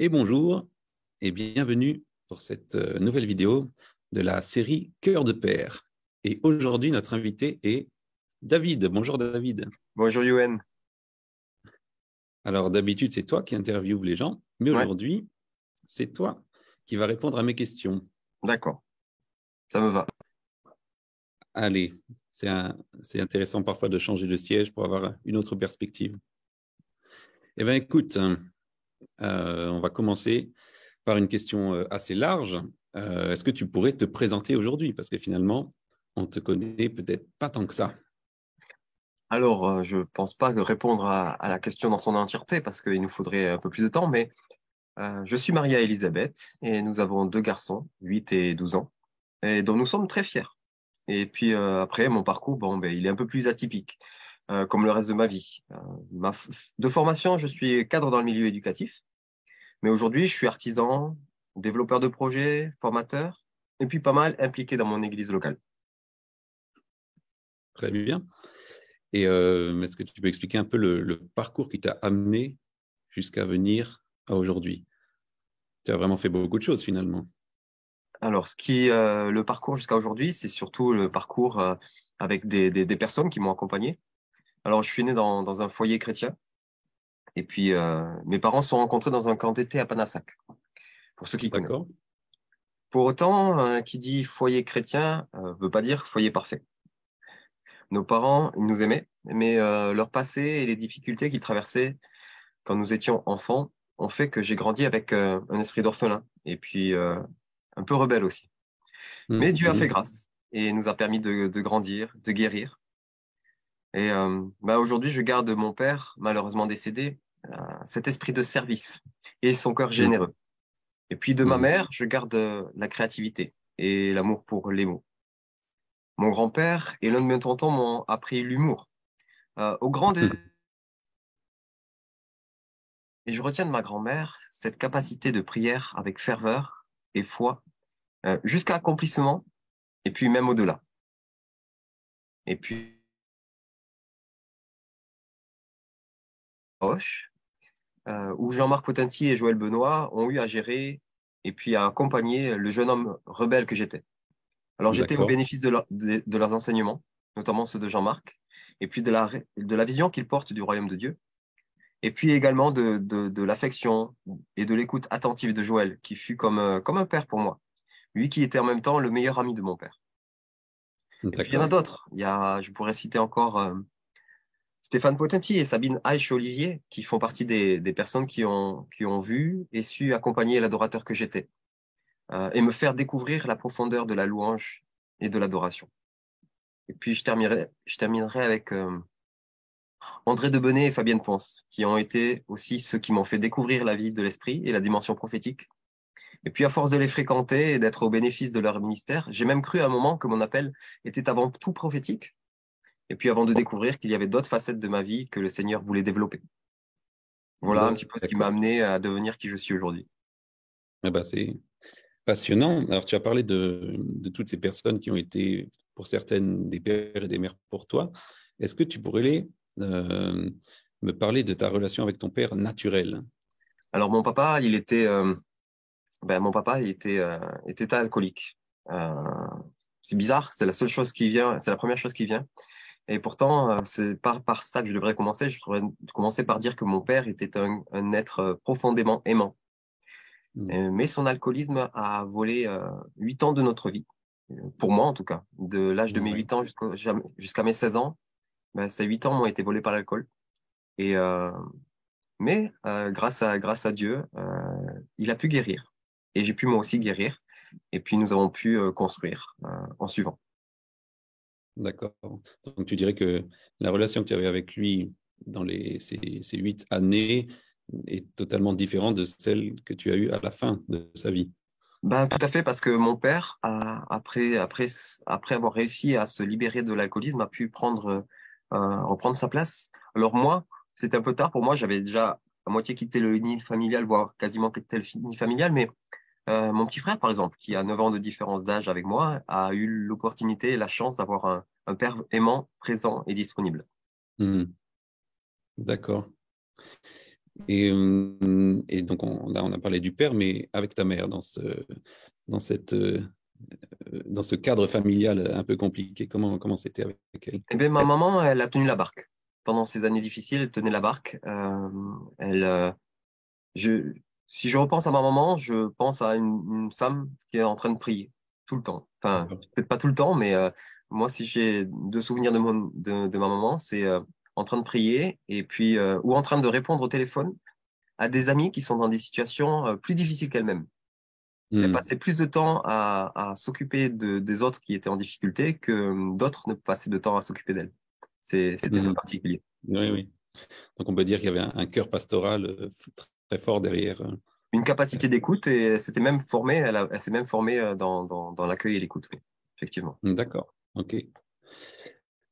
et bonjour et bienvenue pour cette euh, nouvelle vidéo de la série Cœur de Père. Et aujourd'hui, notre invité est David. Bonjour David. Bonjour Yoann. Alors d'habitude, c'est toi qui interviews les gens, mais aujourd'hui, c'est toi qui vas répondre à mes questions. D'accord, ça me va. Allez, c'est intéressant parfois de changer de siège pour avoir une autre perspective. Eh bien écoute, euh, on va commencer par une question euh, assez large. Euh, est-ce que tu pourrais te présenter aujourd'hui? Parce que finalement, on te connaît peut-être pas tant que ça. Alors, je ne pense pas répondre à, la question dans son entièreté parce qu'il nous faudrait un peu plus de temps, mais je suis marié à Elisabeth et nous avons deux garçons, 8 et 12 ans, et dont nous sommes très fiers. Et puis après, mon parcours, bon, ben, il est un peu plus atypique. Euh, comme le reste de ma vie. Euh, de formation, je suis cadre dans le milieu éducatif, mais aujourd'hui, je suis artisan, développeur de projets, formateur, et puis pas mal impliqué dans mon église locale. Très bien. Et euh, est-ce que tu peux expliquer un peu le, parcours qui t'a amené jusqu'à venir à aujourd'hui? Tu as vraiment fait beaucoup de choses finalement. Alors, ce qui, le parcours jusqu'à aujourd'hui, c'est surtout le parcours avec des, des personnes qui m'ont accompagné, alors, je suis né dans, un foyer chrétien. Et puis, euh, mes parents se sont rencontrés dans un camp d'été à Panassac, pour ceux qui connaissent. Pour autant, euh, qui dit foyer chrétien ne euh, veut pas dire foyer parfait. Nos parents, ils nous aimaient, mais leur passé et les difficultés qu'ils traversaient quand nous étions enfants ont fait que j'ai grandi avec un esprit d'orphelin et puis un peu rebelle aussi. Mmh. Mais Dieu a fait grâce et nous a permis de grandir, de guérir et euh, bah aujourd'hui, je garde mon père, malheureusement décédé, euh, cet esprit de service et son cœur généreux. Et puis de ma mère, je garde euh, la créativité et l'amour pour les mots. Mon grand-père et l'un de mes tontons m'ont appris l'humour. au grand dé... Et je retiens de ma grand-mère cette capacité de prière avec ferveur et foi, jusqu'à accomplissement, et puis même au-delà. Et puis Euh, où Jean-Marc Potenti et Joël Benoît ont eu à gérer et puis à accompagner le jeune homme rebelle que j'étais. Alors j'étais au bénéfice de, de, leurs enseignements, notamment ceux de Jean-Marc, et puis de la, de la vision qu'ils portent du royaume de Dieu, et puis également de, de l'affection et de l'écoute attentive de Joël, qui fut comme, euh, comme un père pour moi, lui qui était en même temps le meilleur ami de mon père. Et puis il y en a d'autres. Il y a, je pourrais citer encore euh, Stéphane Potenti et Sabine Aïch-Olivier, qui font partie des, personnes qui ont, vu et su accompagner l'adorateur que j'étais euh, et me faire découvrir la profondeur de la louange et de l'adoration. Et puis, je terminerai, je terminerai avec euh, André Debenet et Fabienne Ponce, qui ont été aussi ceux qui m'ont fait découvrir la vie de l'esprit et la dimension prophétique. Et puis, à force de les fréquenter et d'être au bénéfice de leur ministère, j'ai même cru à un moment que mon appel était avant tout prophétique et puis avant de découvrir qu'il y avait d'autres facettes de ma vie que le Seigneur voulait développer. Voilà un petit peu ce qui m'a amené à devenir qui je suis aujourd'hui. Eh ben, c'est passionnant. Alors, tu as parlé de, toutes ces personnes qui ont été, pour certaines, des pères et des mères pour toi. Est-ce que tu pourrais euh, me parler de ta relation avec ton père naturel? Alors, mon papa, il était, euh, ben, mon papa, il était, euh, était alcoolique. c'est bizarre, c'est la seule chose qui vient, c'est la première chose qui vient. Et pourtant, euh, c'est par, par ça que je devrais commencer. Je devrais commencer par dire que mon père était un, un être euh, profondément aimant. Mmh. Mais son alcoolisme a volé euh, huit ans de notre vie, pour moi en tout cas. De l'âge de mes huit ans jusqu'à mes 16 ans, ben, ces huit ans m'ont été volés par l'alcool. Et euh, mais euh, grâce à grâce à Dieu, il a pu guérir. Et j'ai pu moi aussi guérir. Et puis nous avons pu construire en suivant. D'accord. Donc tu dirais que la relation que tu avais avec lui dans les, ces, huit années est totalement différente de celle que tu as eue à la fin de sa vie? Ben, tout à fait, parce que mon père, a, après, après, après avoir réussi à se libérer de l'alcoolisme, a pu prendre, euh, reprendre sa place. Alors moi, c'était un peu tard pour moi, j'avais déjà à moitié quitté le nid familial, voire quasiment quitté le nid familial, mais euh, mon petit frère, par exemple, qui a 9 ans de différence d'âge avec moi, a eu l'opportunité et la chance d'avoir un, un, père aimant, présent et disponible. Hmm. D'accord. Et, et donc, on, là, on a parlé du père, mais avec ta mère, dans ce, dans cette, dans ce cadre familial un peu compliqué, comment comment c'était avec elle? Eh bien, Ma maman, elle a tenu la barque. Pendant ces années difficiles, elle tenait la barque. Euh, elle, je, si je repense à ma maman, je pense à une, une, femme qui est en train de prier tout le temps. Enfin, peut-être pas tout le temps, mais moi, si j'ai deux souvenirs de, mon, de, de ma maman, c'est en train de prier et puis euh, ou en train de répondre au téléphone à des amis qui sont dans des situations euh, plus difficiles qu'elle-même. Elle hmm. passait plus de temps à, à s'occuper de, des autres qui étaient en difficulté que euh, d'autres ne passaient de temps à s'occuper d'elle. C'était mmh. particulier. Oui, oui. Donc on peut dire qu'il y avait un, un cœur pastoral très fort derrière. Une capacité d'écoute et c'était même formée, elle, elle s'est même formée dans, dans, dans l'accueil et l'écoute, oui, effectivement. D'accord, ok.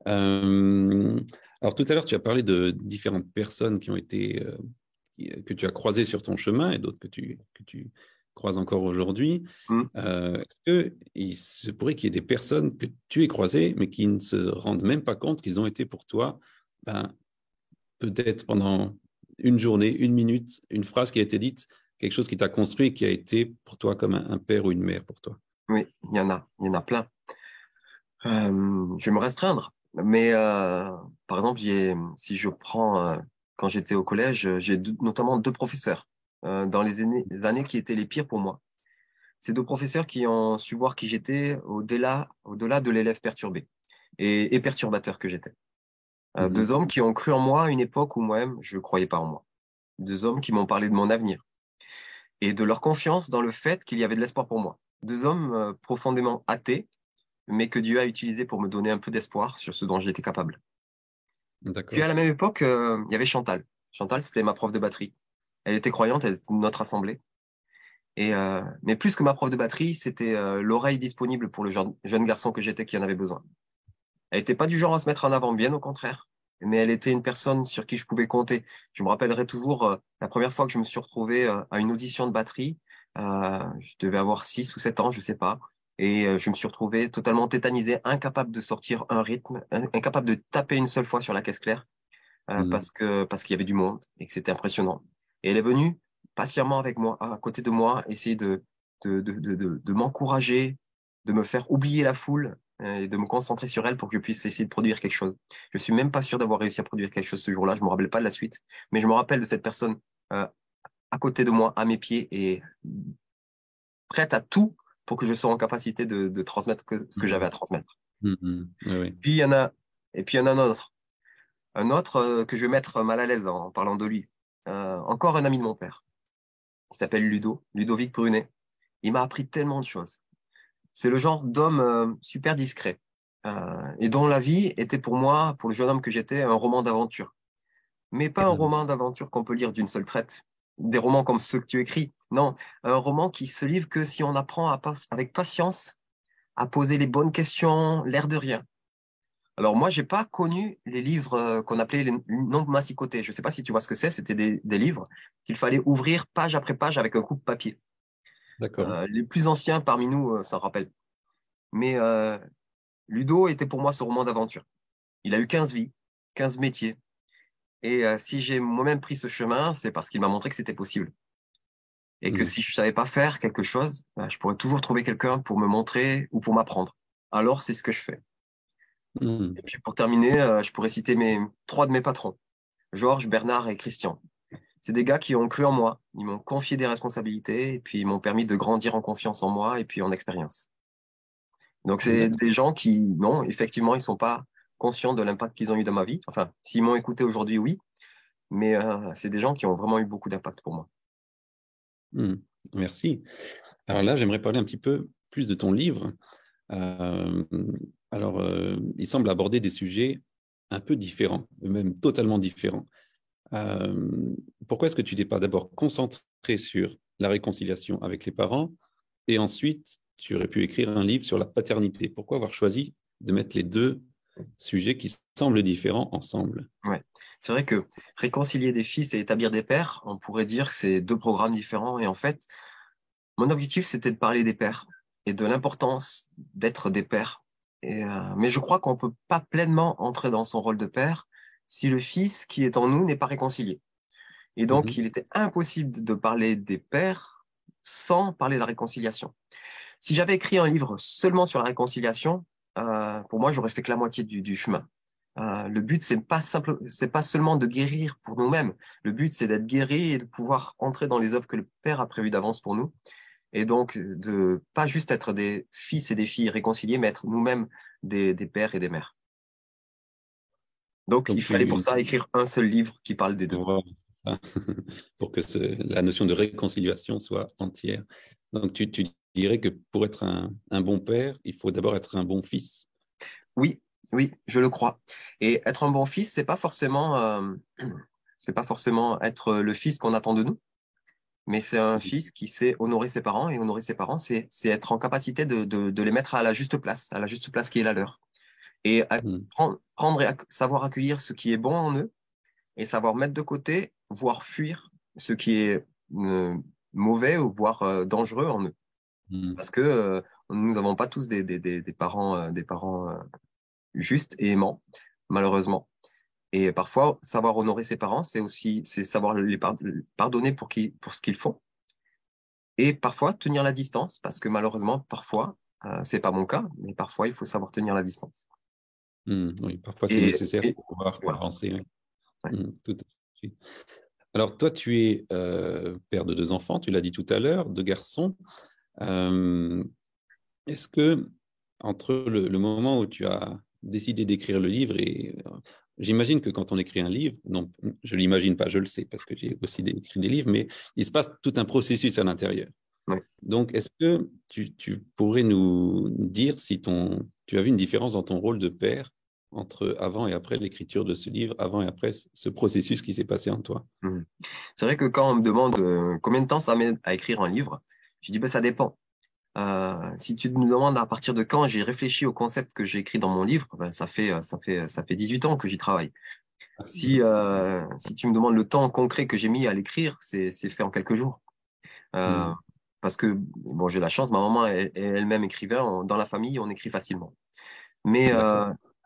Euh, alors tout à l'heure, tu as parlé de différentes personnes qui ont été euh, euh, que tu as croisées sur ton chemin et d'autres que tu, que tu croises encore aujourd'hui. Mmh. Euh, Est-ce qu'il se pourrait qu'il y ait des personnes que tu aies croisées, mais qui ne se rendent même pas compte qu'ils ont été pour toi, ben, peut-être pendant une journée, une minute, une phrase qui a été dite, quelque chose qui t'a construit, qui a été pour toi comme un, père ou une mère pour toi Oui, il y en a, il y en a plein. Euh, je vais me restreindre. Mais euh, par exemple, si je prends euh, quand j'étais au collège, j'ai notamment deux professeurs dans les années, qui étaient les pires pour moi. Ces deux professeurs qui ont su voir qui j'étais au-delà au -delà de l'élève perturbé et, et, perturbateur que j'étais. Euh, mmh Deux hommes qui ont cru en moi à une époque où moi-même je ne croyais pas en moi. Deux hommes qui m'ont parlé de mon avenir et de leur confiance dans le fait qu'il y avait de l'espoir pour moi. Deux hommes euh, profondément athées mais que Dieu a utilisé pour me donner un peu d'espoir sur ce dont j'étais capable. Puis à la même époque, euh, il y avait Chantal. Chantal, c'était ma prof de batterie. Elle était croyante, elle était de notre assemblée. Et euh, mais plus que ma prof de batterie, c'était l'oreille disponible pour le jeune, jeune garçon que j'étais qui en avait besoin. Elle n'était pas du genre à se mettre en avant, bien au contraire. Mais elle était une personne sur qui je pouvais compter. Je me rappellerai toujours la première fois que je me suis retrouvé à une audition de batterie. je devais avoir six ou sept ans, je sais pas. Et euh, je me suis retrouvé totalement tétanisé, incapable de sortir un rythme, incapable de taper une seule fois sur la caisse claire euh, mmh. parce que parce qu'il y avait du monde et que c'était impressionnant. Et elle est venue patiemment avec moi, à côté de moi, essayer de de, de, de, de m'encourager, de me faire oublier la foule euh, et de me concentrer sur elle pour que je puisse essayer de produire quelque chose. Je suis même pas sûr d'avoir réussi à produire quelque chose ce jour-là. Je me rappelle pas de la suite, mais je me rappelle de cette personne euh, à côté de moi, à mes pieds et prête à tout pour que je sois en capacité de, de transmettre que, ce que j'avais à transmettre. Mmh, mmh. oui. Puis il y en a, et puis il y en a un autre, un autre euh, que je vais mettre mal à l'aise en, parlant de lui. Euh, encore un ami de mon père. Il s'appelle Ludo, Ludovic Brunet. Il m'a appris tellement de choses. C'est le genre d'homme euh, super discret euh, et dont la vie était pour moi, pour le jeune homme que j'étais, un roman d'aventure. Mais pas un roman d'aventure qu'on peut lire d'une seule traite. Des romans comme ceux que tu écris, non, un roman qui se livre que si on apprend avec patience à poser les bonnes questions, l'air de rien. Alors moi, j'ai pas connu les livres euh, qu'on appelait les non massicotés. Je ne sais pas si tu vois ce que c'est. C'était des, livres qu'il fallait ouvrir page après page avec un coup de papier. D'accord. Euh, les plus anciens parmi nous ça euh, rappelle. Mais Ludo était pour moi ce roman d'aventure. Il a eu 15 vies, 15 métiers. Et si j'ai moi-même pris ce chemin, c'est parce qu'il m'a montré que c'était possible et que mmh. si je savais pas faire quelque chose, bah, je pourrais toujours trouver quelqu'un pour me montrer ou pour m'apprendre. Alors c'est ce que je fais. Mmh. Et puis pour terminer, euh, je pourrais citer mes trois de mes patrons, Georges, Bernard et Christian. C'est des gars qui ont cru en moi, ils m'ont confié des responsabilités et puis ils m'ont permis de grandir en confiance en moi et puis en expérience. Donc c'est des gens qui, non, effectivement, ils sont pas conscients de l'impact qu'ils ont eu dans ma vie. Enfin, s'ils m'ont écouté aujourd'hui, oui, mais euh, c'est des gens qui ont vraiment eu beaucoup d'impact pour moi. Mmh. merci. Alors là, j'aimerais parler un petit peu plus de ton livre. Euh, alors, euh, il semble aborder des sujets un peu différents, même totalement différents. Euh, pourquoi est-ce que tu t'es pas d'abord concentré sur la réconciliation avec les parents et ensuite tu aurais pu écrire un livre sur la paternité? Pourquoi avoir choisi de mettre les deux sujets qui semblent différents ensemble? Ouais. C'est vrai que réconcilier des fils et établir des pères, on pourrait dire que c'est deux programmes différents. Et en fait, mon objectif, c'était de parler des pères et de l'importance d'être des pères. Et, euh, mais je crois qu'on ne peut pas pleinement entrer dans son rôle de père si le fils qui est en nous n'est pas réconcilié. Et donc, mhm. il était impossible de parler des pères sans parler de la réconciliation. Si j'avais écrit un livre seulement sur la réconciliation, euh, pour moi, j'aurais fait que la moitié du, chemin. Euh, le but, c'est pas simple, c'est pas seulement de guérir pour nous-mêmes. Le but, c'est d'être guéri et de pouvoir entrer dans les œuvres que le Père a prévues d'avance pour nous. Et donc, de pas juste être des fils et des filles réconciliés, mais être nous-mêmes des, pères et des mères. Donc, il fallait pour ça écrire un seul livre qui parle des deux. pour que la notion de réconciliation soit entière. Donc, tu, tu dirais que pour être un, un bon père, il faut d'abord être un bon fils. Oui, oui, je le crois. Et être un bon fils, c'est pas forcément, euh, c'est pas forcément être le fils qu'on attend de nous, mais c'est un fils qui sait honorer ses parents. Et honorer ses parents, c'est être en capacité de, de, les mettre à la juste place, à la juste place qui est la leur. Et mmh. prendre, et savoir accueillir ce qui est bon en eux et savoir mettre de côté, voire fuir ce qui est euh, mauvais ou voire euh, dangereux en eux. Mmh. Parce que euh, nous n'avons pas tous des, des, des, parents, des parents justes et aimants, malheureusement. Et parfois, savoir honorer ses parents, c'est aussi c'est savoir les pardonner pour, qui, pour ce qu'ils font. Et parfois, tenir la distance, parce que malheureusement, parfois, euh, c'est pas mon cas, mais parfois, il faut savoir tenir la distance. Mmh, oui, parfois, c'est nécessaire pour pouvoir avancer. Mmh, tout à fait. Alors, toi, tu es euh, père de deux enfants, tu l'as dit tout à l'heure, deux garçons. Euh, est-ce que, entre le, le, moment où tu as décidé d'écrire le livre et J'imagine que quand on écrit un livre, non, je l'imagine pas, je le sais parce que j'ai aussi écrit des livres, mais il se passe tout un processus à l'intérieur. Donc, est-ce que tu, pourrais nous dire si ton, tu as vu une différence dans ton rôle de père entre avant et après l'écriture de ce livre, avant et après ce processus qui s'est passé en toi? Mmh. C'est vrai que quand on me demande euh, combien de temps ça met à écrire un livre, je dis ben, ça dépend. Euh, si tu me demandes à partir de quand j'ai réfléchi au concept que j'ai écrit dans mon livre, ben, ça, fait, ça, fait, ça fait 18 ans que j'y travaille. Si, euh, si tu me demandes le temps concret que j'ai mis à l'écrire, c'est fait en quelques jours. Euh, hmm. Parce que bon, j'ai la chance, ma maman est elle-même écrivain. dans la famille, on écrit facilement. Mais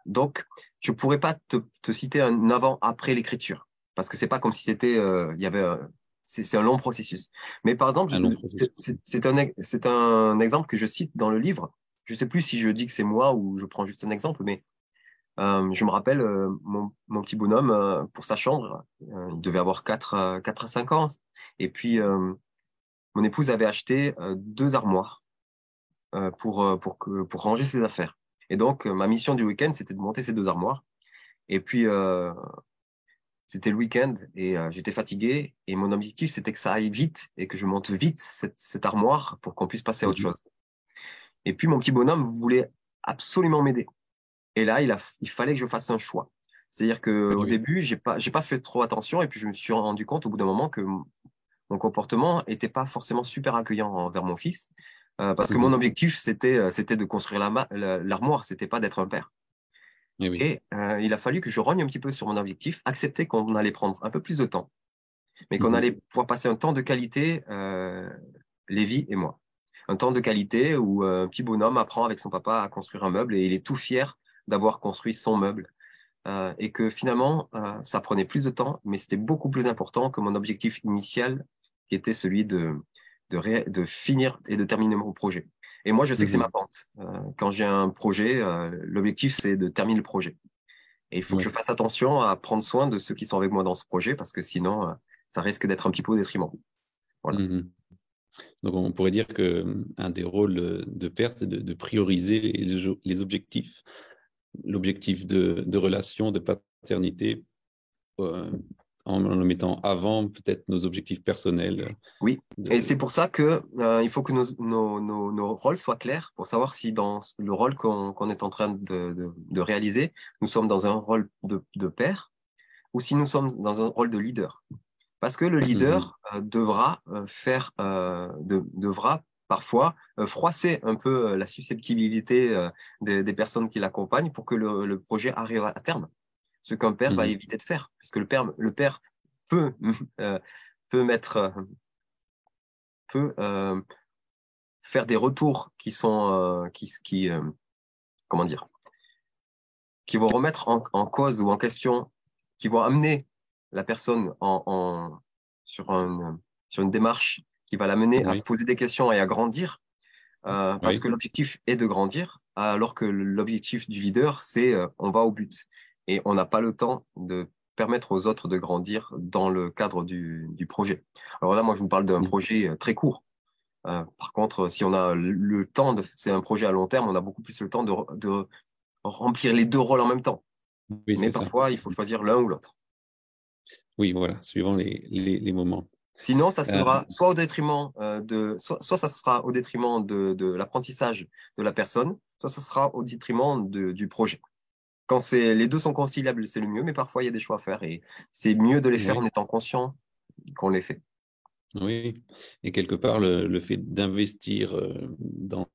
donc, je pourrais pas te, te citer un avant-après l'écriture. Parce que c'est pas comme si c'était, il y avait c'est un long processus. Mais par exemple, c'est un, un exemple que je cite dans le livre. Je ne sais plus si je dis que c'est moi ou je prends juste un exemple, mais euh, je me rappelle euh, mon, mon, petit bonhomme euh, pour sa chambre, il devait avoir 4, 4 à 5 ans. Et puis, mon épouse avait acheté deux armoires pour, pour, pour ranger ses affaires. Et donc, ma mission du week-end, c'était de monter ces deux armoires. Et puis, c'était le week-end et euh, j'étais fatigué. Et mon objectif, c'était que ça aille vite et que je monte vite cette, armoire pour qu'on puisse passer à autre mhm. chose. Et puis, mon petit bonhomme voulait absolument m'aider. Et là, il, a, il fallait que je fasse un choix. C'est-à-dire qu'au au début, j'ai pas, j'ai pas fait trop attention et puis je me suis rendu compte au bout d'un moment que mon comportement n'était pas forcément super accueillant envers mon fils. Euh, parce que mon mhm. objectif, c'était, euh, c'était de construire l'armoire, c'était pas d'être un père. Eh et, euh, il a fallu que je rogne un petit peu sur mon objectif, accepter qu'on allait prendre un peu plus de temps, mais qu'on mmh allait pouvoir passer un temps de qualité, euh, Lévi et moi. Un temps de qualité où un petit bonhomme apprend avec son papa à construire un meuble et il est tout fier d'avoir construit son meuble. Euh, et que finalement, euh, ça prenait plus de temps, mais c'était beaucoup plus important que mon objectif initial, qui était celui de, de, de finir et de terminer mon projet. Et moi, je sais que c'est ma mhm. pente. Euh, quand j'ai un projet, euh, l'objectif, c'est de terminer le projet. Et il faut que je fasse attention à prendre soin de ceux qui sont avec moi dans ce projet, parce que sinon, euh, ça risque d'être un petit peu au détriment. Voilà. Mhm. Donc, on pourrait dire qu'un des rôles de père, c'est de, prioriser les, objectifs, l'objectif de, de, relation, de paternité, en le mettant avant peut-être nos objectifs personnels. Oui, et c'est pour ça qu'il euh, il faut que nos, nos, nos, rôles soient clairs pour savoir si dans le rôle qu'on est en train de, de, réaliser, nous sommes dans un rôle de, de, père ou si nous sommes dans un rôle de leader. Parce que le leader mhm. euh, devra euh, faire, devra parfois froisser un peu la susceptibilité des, des, personnes qui l'accompagnent pour que le, le projet arrive à terme ce qu'un père va mhm. éviter de faire. Parce que le père, le père peut, euh, peut mettre, euh, peut euh, faire des retours qui sont, qui, qui comment dire, qui vont remettre en, cause ou en question, qui vont amener la personne en, sur, un, sur une démarche qui va l'amener à se poser des questions et à grandir, euh, parce que l'objectif est de grandir, alors que l'objectif du leader, c'est euh, on va au but. Et on n'a pas le temps de permettre aux autres de grandir dans le cadre du, du projet. Alors là, moi, je vous parle d'un projet euh, très court. par contre, si on a le temps, de, c'est un projet à long terme, on a beaucoup plus le temps de, de remplir les deux rôles en même temps. Mais parfois, il faut choisir l'un ou l'autre. Oui, voilà, suivant les, les, les moments. Sinon, ça sera euh, soit au détriment euh, de, soit, soit, ça sera au détriment de, de l'apprentissage de la personne, soit ça sera au détriment de, du projet. Quand c'est les deux sont conciliables, c'est le mieux, mais parfois il y a des choix à faire et c'est mieux de les faire en étant conscient qu'on les fait. Oui, et quelque part, le, le fait d'investir euh, dans,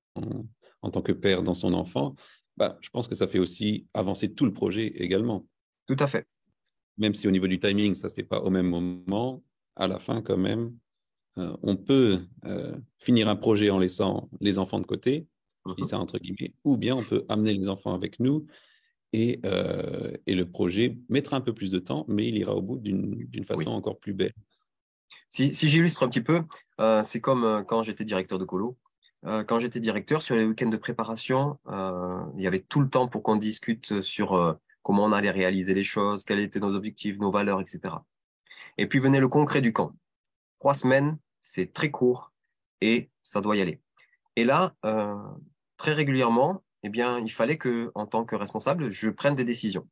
en tant que père dans son enfant, bah, je pense que ça fait aussi avancer tout le projet également. Tout à fait. Même si au niveau du timing, ça ne se fait pas au même moment, à la fin quand même, euh, on peut euh, finir un projet en laissant les enfants de côté, mhm. ça entre guillemets, ou bien on peut amener les enfants avec nous et, euh, et, le projet mettra un peu plus de temps, mais il ira au bout d'une façon encore plus belle. Si, si j'illustre un petit peu, c'est comme quand j'étais directeur de colo. quand j'étais directeur, sur les week-ends de préparation, il y avait tout le temps pour qu'on discute sur comment on allait réaliser les choses, quels étaient nos objectifs, nos valeurs, etc. Et puis venait le concret du camp. Trois semaines, c'est très court et ça doit y aller. Et là, euh, très régulièrement, eh bien, il fallait que, en tant que responsable, je prenne des décisions.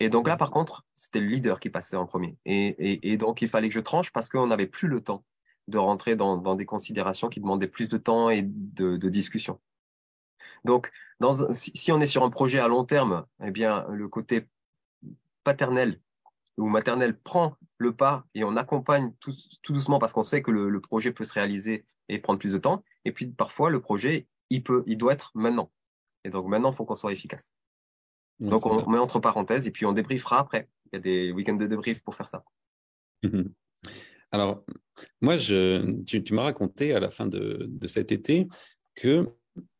Et donc là, par contre, c'était le leader qui passait en premier. Et, donc, il fallait que je tranche parce qu'on n'avait plus le temps de rentrer dans, des considérations qui demandaient plus de temps et de, discussion. Donc, si, on est sur un projet à long terme, eh bien, le côté paternel où maternelle prend le pas et on accompagne tout, doucement parce qu'on sait que le, projet peut se réaliser et prendre plus de temps. Et puis parfois, le projet, il, peut, il doit être maintenant. Et donc maintenant, il faut qu'on soit efficace. donc on, met entre parenthèses et puis on débriefera après. Il y a des week-ends de débrief pour faire ça. Alors, moi, je, tu, m'as raconté à la fin de, cet été que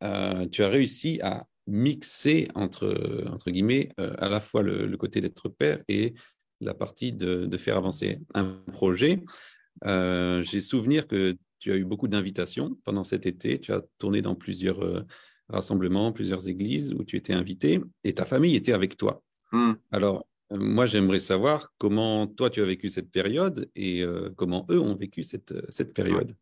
euh, tu as réussi à mixer entre, entre guillemets euh, à la fois le côté d'être père et la partie de, faire avancer un projet. Euh, j'ai souvenir que tu as eu beaucoup d'invitations pendant cet été. Tu as tourné dans plusieurs euh, rassemblements, plusieurs églises où tu étais invité et ta famille était avec toi. Hmm. Alors, euh, moi, j'aimerais savoir comment toi, tu as vécu cette période et comment eux ont vécu cette, cette période.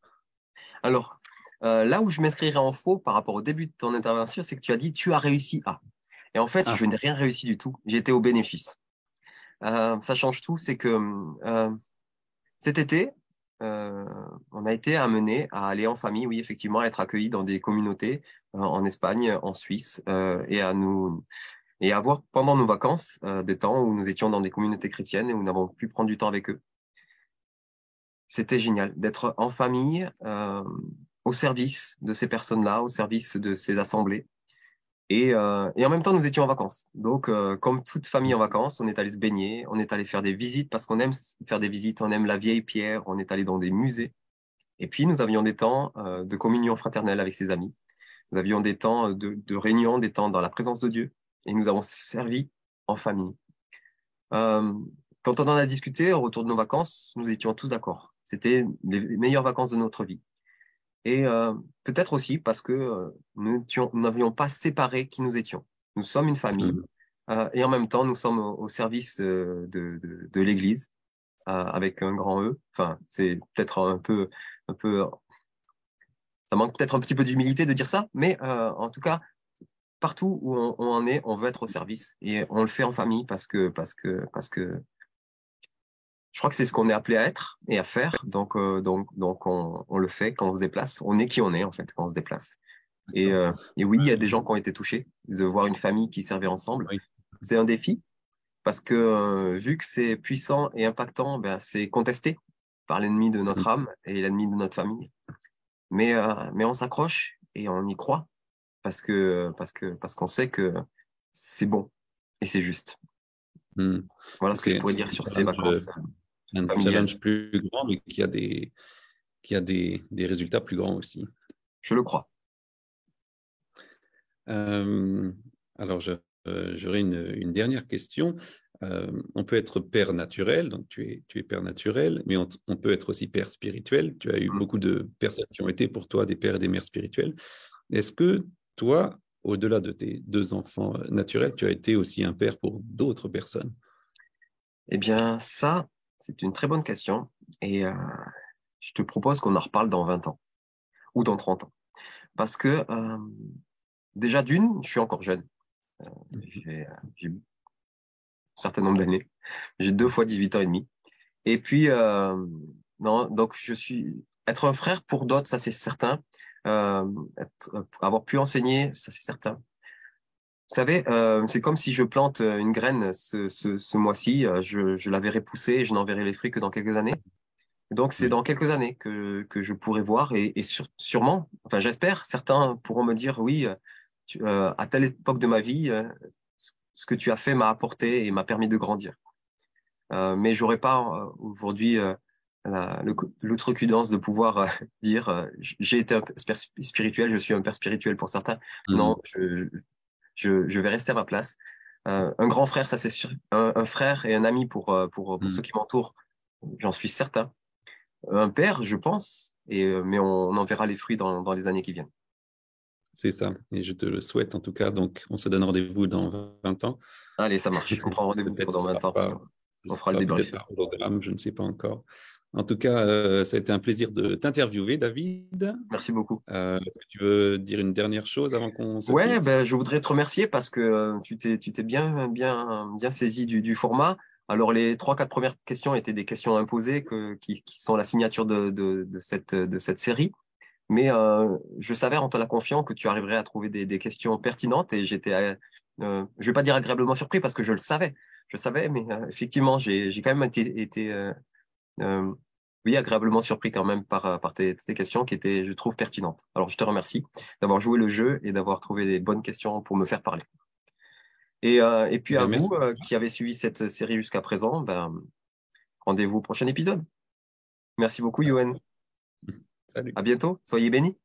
Alors, là où je m'inscrirai en faux par rapport au début de ton intervention, c'est que tu as dit tu as réussi à. Et en fait, ah. je n'ai rien réussi du tout. Été au bénéfice. Euh, ça change tout, c'est que euh, cet été, euh, on a été amené à aller en famille, oui, effectivement, à être accueillis dans des communautés en Espagne, en Suisse, et à nous et avoir pendant nos vacances des temps où nous étions dans des communautés chrétiennes et où nous n'avons pu prendre du temps avec eux. C'était génial d'être en famille, au service de ces personnes-là, au service de ces assemblées. Euh, et, en même temps, nous étions en vacances. Donc, euh, comme toute famille en vacances, on est allé se baigner, on est allé faire des visites parce qu'on aime faire des visites, on aime la vieille pierre, on est allé dans des musées. Et puis, nous avions des temps euh, de communion fraternelle avec ses amis. Nous avions des temps de, de, réunion, des temps dans la présence de Dieu. Et nous avons servi en famille. quand on en a discuté au retour de nos vacances, nous étions tous d'accord. C'était les meilleures vacances de notre vie. Et euh, peut-être aussi parce que euh, nous n'avions pas séparé qui nous étions. Nous sommes une famille mmh. euh, et en même temps, nous sommes au, service de, de, de l'Église avec un grand E. Enfin, c'est peut-être un peu, un peu, ça manque peut-être un petit peu d'humilité de dire ça, mais en tout cas, partout où on, on, en est, on veut être au service et on le fait en famille parce que, parce que, parce que je crois que c'est ce qu'on est appelé à être et à faire. Donc, euh, donc, donc on, on, le fait quand on se déplace. On est qui on est, en fait, quand on se déplace. Et, euh, et oui, il y a des gens qui ont été touchés de voir une famille qui servait ensemble. C'est un défi parce que euh, vu que c'est puissant et impactant, ben, c'est contesté par l'ennemi de notre âme et l'ennemi de notre famille. Mais, mais on s'accroche et on y croit parce que parce que parce qu'on sait que c'est bon et c'est juste. Hmm. Voilà ce que je pourrais dire sur ces vacances un challenge plus grand, mais qui a des, qui a des, des résultats plus grands aussi. Je le crois. Euh, alors, euh, j'aurais une, une, dernière question. on peut être père naturel, donc tu es, tu es père naturel, mais on, peut être aussi père spirituel. Tu as eu mmh. beaucoup de personnes qui ont été pour toi des pères et des mères spirituels. Est-ce que toi, au-delà de tes deux enfants naturels, tu as été aussi un père pour d'autres personnes? Eh bien, ça, c'est une très bonne question. Et je te propose qu'on en reparle dans 20 ans ou dans 30 ans. Parce que déjà d'une, je suis encore jeune. Mmh. J'ai un certain nombre d'années. J'ai deux fois 18 ans et demi. Et puis, non, donc je suis être un frère pour d'autres, ça c'est certain. avoir pu enseigner, ça c'est certain. Vous savez, c'est comme si je plante une graine ce, ce, mois-ci, je, je, la verrai pousser et je n'en verrai les fruits que dans quelques années. Donc, c'est dans quelques années que, que je pourrai voir et, et sûrement, enfin, j'espère, certains pourront me dire oui, euh, à telle époque de ma vie, euh, ce que tu as fait m'a apporté et m'a permis de grandir. Euh, mais j'aurais pas aujourd'hui l'outrecuidance de pouvoir dire j'ai été un père spirituel, je suis un père spirituel pour certains. Mmh. Non, je, je, je, vais rester à ma place. un grand frère, ça c'est sûr. Un, frère et un ami pour, pour, pour mmh. ceux qui m'entourent, j'en suis certain un père, je pense, et, euh, mais on, en verra les fruits dans, dans les années qui viennent. C'est ça, et je te le souhaite en tout cas. Donc, on se donne rendez-vous dans 20 ans. Allez, ça marche. On prend rendez-vous dans 20 ans. on fera le débrief. je ne sais pas encore. En tout cas, euh, ça a été un plaisir de t'interviewer, David. Merci beaucoup. Euh, est-ce que tu veux dire une dernière chose avant qu'on se Ouais, ben, je voudrais te remercier parce que tu t'es, tu t'es bien, bien, bien saisi du, du format. Alors, les trois, quatre premières questions étaient des questions imposées qui, sont la signature de, cette, de cette série. Mais euh, je savais en te la confiant que tu arriverais à trouver des, questions pertinentes et j'étais, euh, euh, je vais pas dire agréablement surpris parce que je le savais. Je savais, mais effectivement, j'ai quand même été, oui, agréablement surpris quand même par, par tes, tes, questions qui étaient, je trouve, pertinentes. Alors, je te remercie d'avoir joué le jeu et d'avoir trouvé des bonnes questions pour me faire parler. Et, euh, et puis à ben, vous euh, qui avez suivi cette série jusqu'à présent, ben, rendez-vous au prochain épisode. Merci beaucoup, Yoann. Salut. À bientôt. Soyez bénis.